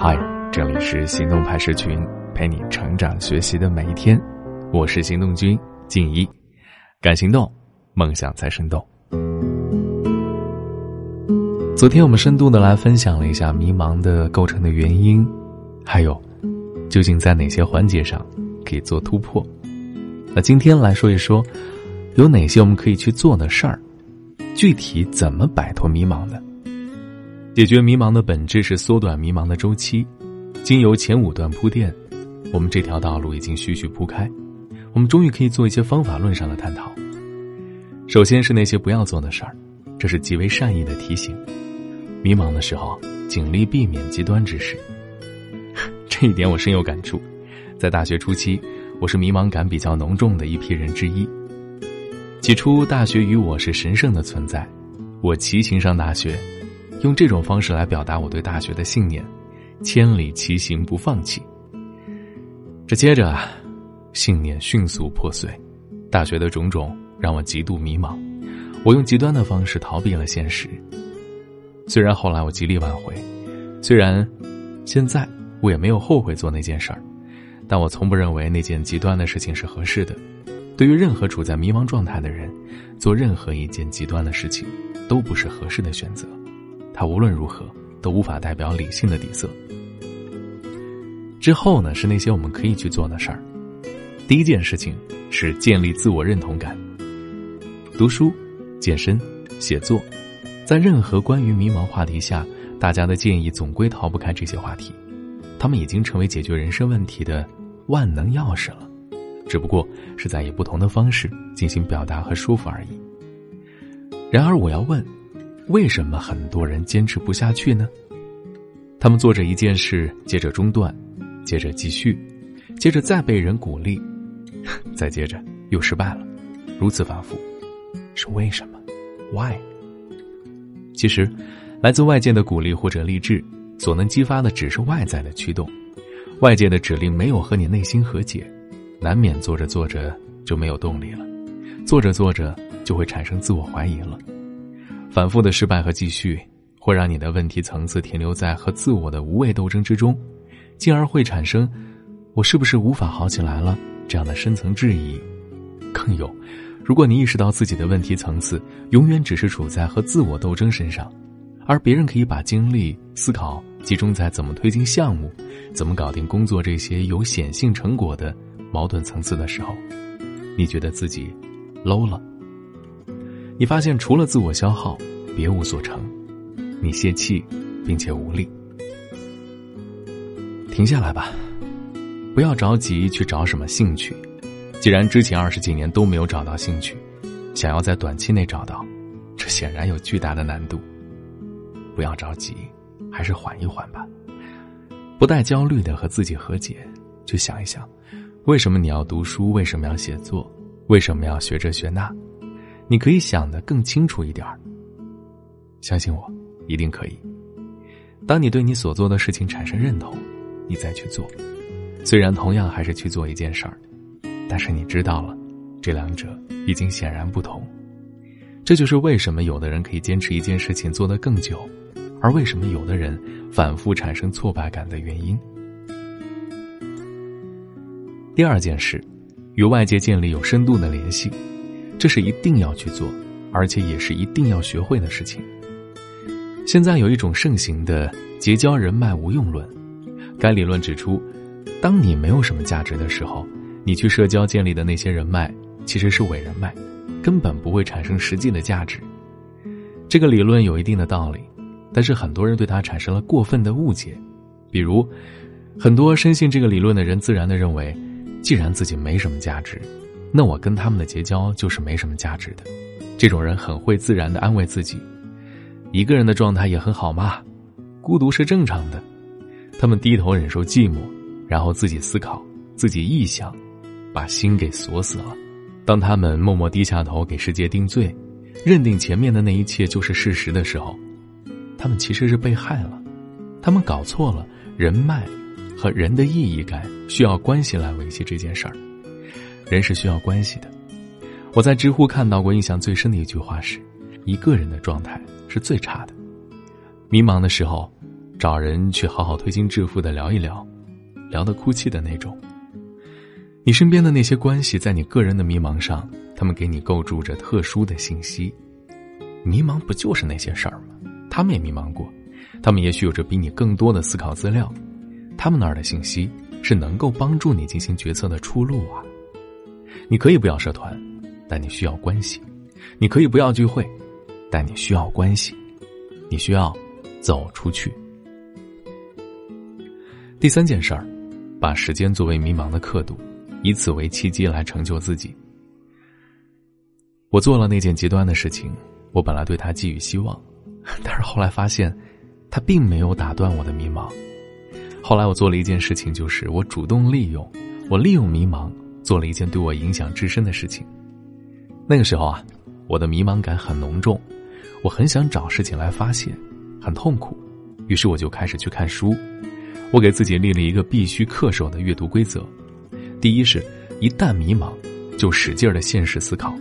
嗨，这里是行动派社群，陪你成长学习的每一天。我是行动君静怡，敢行动，梦想才生动。昨天我们深度的来分享了一下迷茫的构成的原因，还有究竟在哪些环节上可以做突破。那今天来说一说，有哪些我们可以去做的事儿，具体怎么摆脱迷茫的。解决迷茫的本质是缩短迷茫的周期。经由前五段铺垫，我们这条道路已经徐徐铺开。我们终于可以做一些方法论上的探讨。首先是那些不要做的事儿，这是极为善意的提醒。迷茫的时候，尽力避免极端之事。这一点我深有感触。在大学初期，我是迷茫感比较浓重的一批人之一。起初，大学与我是神圣的存在，我骑行上大学。用这种方式来表达我对大学的信念，千里骑行不放弃。这接着啊，信念迅速破碎，大学的种种让我极度迷茫，我用极端的方式逃避了现实。虽然后来我极力挽回，虽然现在我也没有后悔做那件事儿，但我从不认为那件极端的事情是合适的。对于任何处在迷茫状态的人，做任何一件极端的事情，都不是合适的选择。它无论如何都无法代表理性的底色。之后呢，是那些我们可以去做的事儿。第一件事情是建立自我认同感。读书、健身、写作，在任何关于迷茫话题下，大家的建议总归逃不开这些话题。他们已经成为解决人生问题的万能钥匙了，只不过是在以不同的方式进行表达和说服而已。然而，我要问。为什么很多人坚持不下去呢？他们做着一件事，接着中断，接着继续，接着再被人鼓励，再接着又失败了，如此反复，是为什么？Why？其实，来自外界的鼓励或者励志，所能激发的只是外在的驱动，外界的指令没有和你内心和解，难免做着做着就没有动力了，做着做着就会产生自我怀疑了。反复的失败和继续，会让你的问题层次停留在和自我的无谓斗争之中，进而会产生“我是不是无法好起来了”这样的深层质疑。更有，如果你意识到自己的问题层次永远只是处在和自我斗争身上，而别人可以把精力思考集中在怎么推进项目、怎么搞定工作这些有显性成果的矛盾层次的时候，你觉得自己 low 了。你发现除了自我消耗，别无所成，你泄气，并且无力。停下来吧，不要着急去找什么兴趣。既然之前二十几年都没有找到兴趣，想要在短期内找到，这显然有巨大的难度。不要着急，还是缓一缓吧。不带焦虑的和自己和解，去想一想，为什么你要读书？为什么要写作？为什么要学这学那？你可以想得更清楚一点。相信我，一定可以。当你对你所做的事情产生认同，你再去做，虽然同样还是去做一件事儿，但是你知道了，这两者已经显然不同。这就是为什么有的人可以坚持一件事情做得更久，而为什么有的人反复产生挫败感的原因。第二件事，与外界建立有深度的联系。这是一定要去做，而且也是一定要学会的事情。现在有一种盛行的结交人脉无用论，该理论指出，当你没有什么价值的时候，你去社交建立的那些人脉其实是伪人脉，根本不会产生实际的价值。这个理论有一定的道理，但是很多人对它产生了过分的误解，比如，很多深信这个理论的人自然的认为，既然自己没什么价值。那我跟他们的结交就是没什么价值的，这种人很会自然的安慰自己，一个人的状态也很好嘛，孤独是正常的。他们低头忍受寂寞，然后自己思考，自己臆想，把心给锁死了。当他们默默低下头给世界定罪，认定前面的那一切就是事实的时候，他们其实是被害了。他们搞错了人脉和人的意义感需要关系来维系这件事儿。人是需要关系的。我在知乎看到过印象最深的一句话是：“一个人的状态是最差的。迷茫的时候，找人去好好推心置腹的聊一聊，聊得哭泣的那种。你身边的那些关系，在你个人的迷茫上，他们给你构筑着特殊的信息。迷茫不就是那些事儿吗？他们也迷茫过，他们也许有着比你更多的思考资料，他们那儿的信息是能够帮助你进行决策的出路啊。你可以不要社团，但你需要关系；你可以不要聚会，但你需要关系。你需要走出去。第三件事儿，把时间作为迷茫的刻度，以此为契机来成就自己。我做了那件极端的事情，我本来对他寄予希望，但是后来发现，他并没有打断我的迷茫。后来我做了一件事情，就是我主动利用，我利用迷茫做了一件对我影响至深的事情。那个时候啊，我的迷茫感很浓重，我很想找事情来发泄，很痛苦，于是我就开始去看书。我给自己立了一个必须恪守的阅读规则：第一是，一旦迷茫，就使劲的现实思考；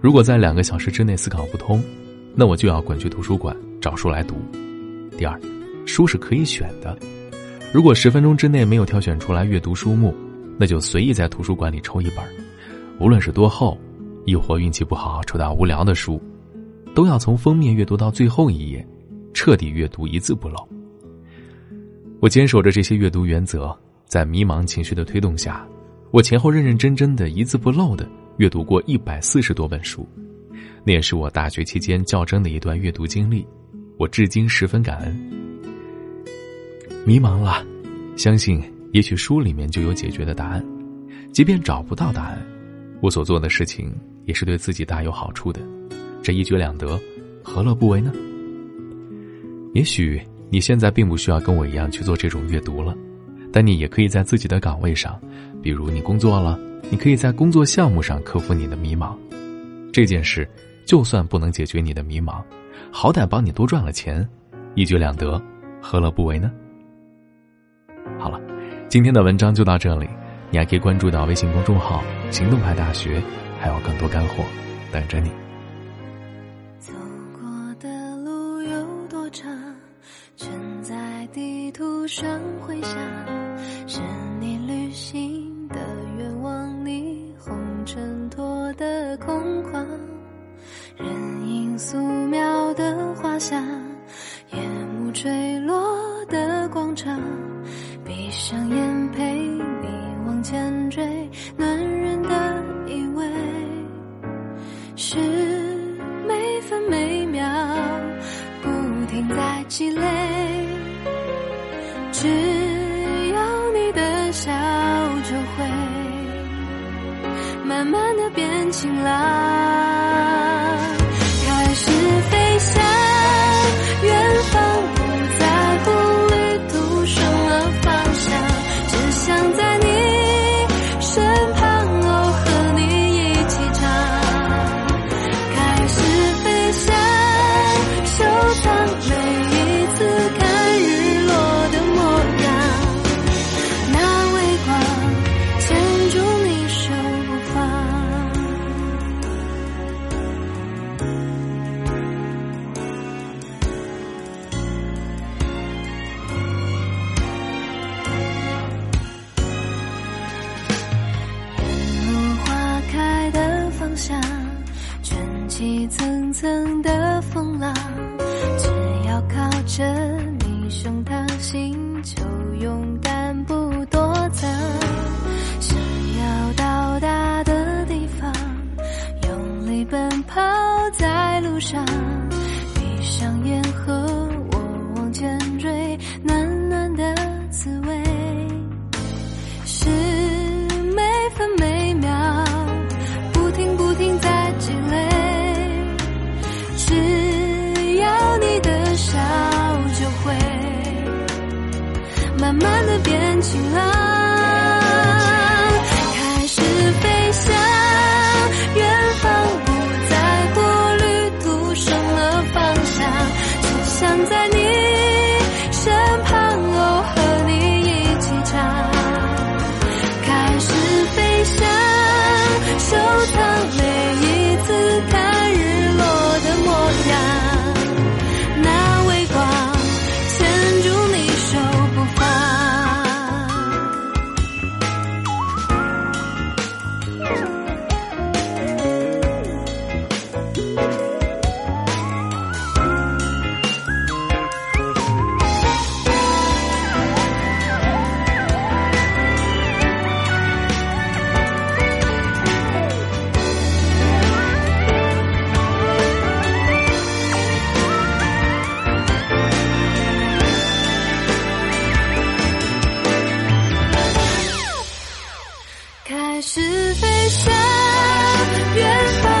如果在两个小时之内思考不通，那我就要滚去图书馆找书来读。第二，书是可以选的，如果十分钟之内没有挑选出来阅读书目，那就随意在图书馆里抽一本，无论是多厚，亦或运气不好抽到无聊的书，都要从封面阅读到最后一页，彻底阅读一字不漏。我坚守着这些阅读原则，在迷茫情绪的推动下，我前后认认真真的一字不漏的阅读过一百四十多本书，那也是我大学期间较真的一段阅读经历，我至今十分感恩。迷茫了，相信也许书里面就有解决的答案，即便找不到答案，我所做的事情也是对自己大有好处的，这一举两得，何乐不为呢？也许。你现在并不需要跟我一样去做这种阅读了，但你也可以在自己的岗位上，比如你工作了，你可以在工作项目上克服你的迷茫。这件事就算不能解决你的迷茫，好歹帮你多赚了钱，一举两得，何乐不为呢？好了，今天的文章就到这里，你还可以关注到微信公众号“行动派大学”，还有更多干货等着你。走过的路有多长，全在地图上回想，是你旅行的愿望，霓虹衬托的空旷，人影素描的画像，夜幕坠落的广场，上眼陪你往前追，暖人的依偎，是每分每秒不停在积累。只要你的笑，就会慢慢的变晴朗，层的风浪，只要靠着你胸膛，心就勇敢不躲藏。想要到达的地方，用力奔跑在路上，慢慢的变晴朗，开始飞翔，远方不在乎旅途什么方向，只想在你身旁，哦，和你一起唱。开始飞翔，收藏开始飞向远方